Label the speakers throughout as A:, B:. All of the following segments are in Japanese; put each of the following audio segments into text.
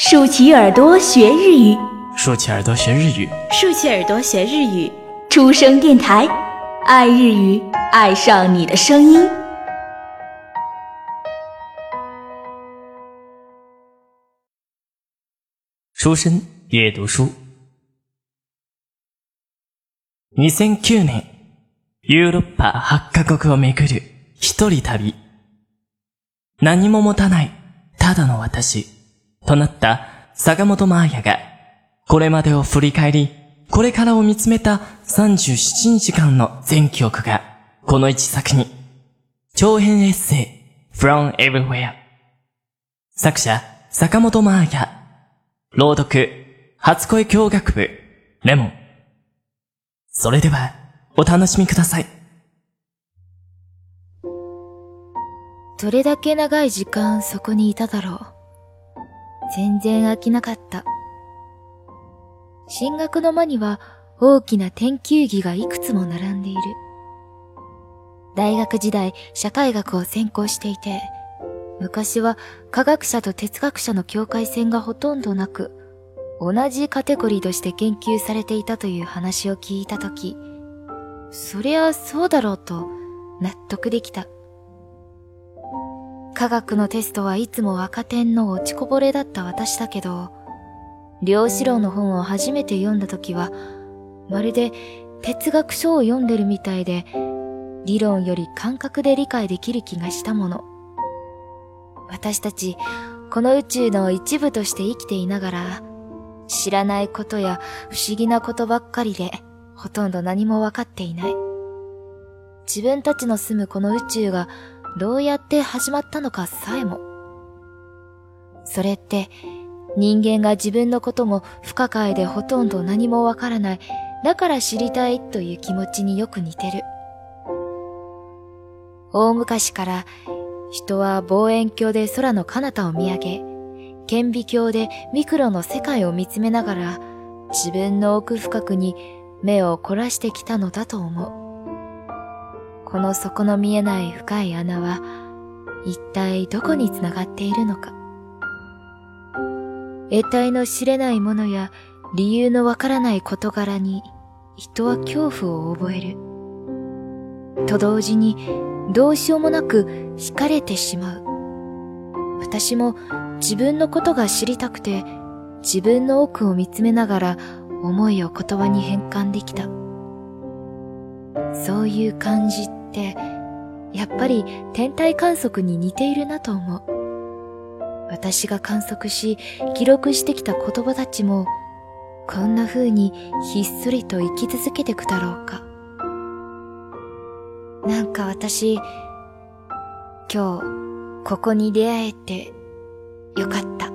A: 竖起耳朵学日语，
B: 竖起耳朵学日语，
C: 竖起耳朵学日语。
A: 出生电台，爱日语，爱上你的声音。
B: 出身阅读书。2009年、ヨーロッパ8カ国を巡る一人旅。何も持たない、ただの私、 となった坂本真綾が、これまでを振り返り、これからを見つめた37日間の全記憶が、この一作に、長編エッセイ、From Everywhere。作者、坂本真綾。朗読、初恋教学部、レモン。それでは、お楽しみください。
D: どれだけ長い時間そこにいただろう。全然飽きなかった。進学の間には大きな研究着がいくつも並んでいる。大学時代社会学を専攻していて、昔は科学者と哲学者の境界線がほとんどなく、同じカテゴリーとして研究されていたという話を聞いたとき、そりゃそうだろうと納得できた。科学のテストはいつも赤点の落ちこぼれだった私だけど、量子論の本を初めて読んだ時は、まるで哲学書を読んでるみたいで、理論より感覚で理解できる気がしたもの。私たち、この宇宙の一部として生きていながら、知らないことや不思議なことばっかりで、ほとんど何もわかっていない。自分たちの住むこの宇宙がどうやって始まったのかさえも。それって人間が自分のことも不可解でほとんど何もわからない。だから知りたいという気持ちによく似てる。大昔から人は望遠鏡で空の彼方を見上げ、顕微鏡でミクロの世界を見つめながら自分の奥深くに目を凝らしてきたのだと思う。この底の見えない深い穴は一体どこにつながっているのか。得体の知れないものや理由のわからない事柄に人は恐怖を覚える。と同時にどうしようもなく惹かれてしまう。私も自分のことが知りたくて自分の奥を見つめながら思いを言葉に変換できた。そういう感じってやっぱり天体観測に似ているなと思う。私が観測し、記録してきた言葉たちも、こんな風にひっそりと生き続けてくだろうか。なんか私、今日、ここに出会えて、よかった。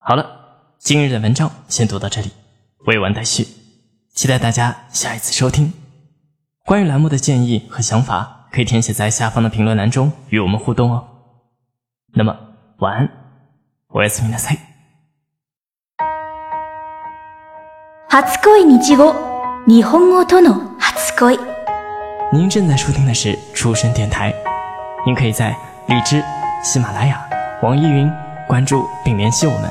B: 好了，今日的文章先读到这里，未完待续。期待大家下一次收听。关于栏目的建议和想法，可以填写在下方的评论栏中与我们互动哦。那么晚安，おやすみなさい。
A: 初恋日語、日本語との初恋。
B: 您正在收听的是出生电台，您可以在荔枝、喜马拉雅、网易云关注并联系我们，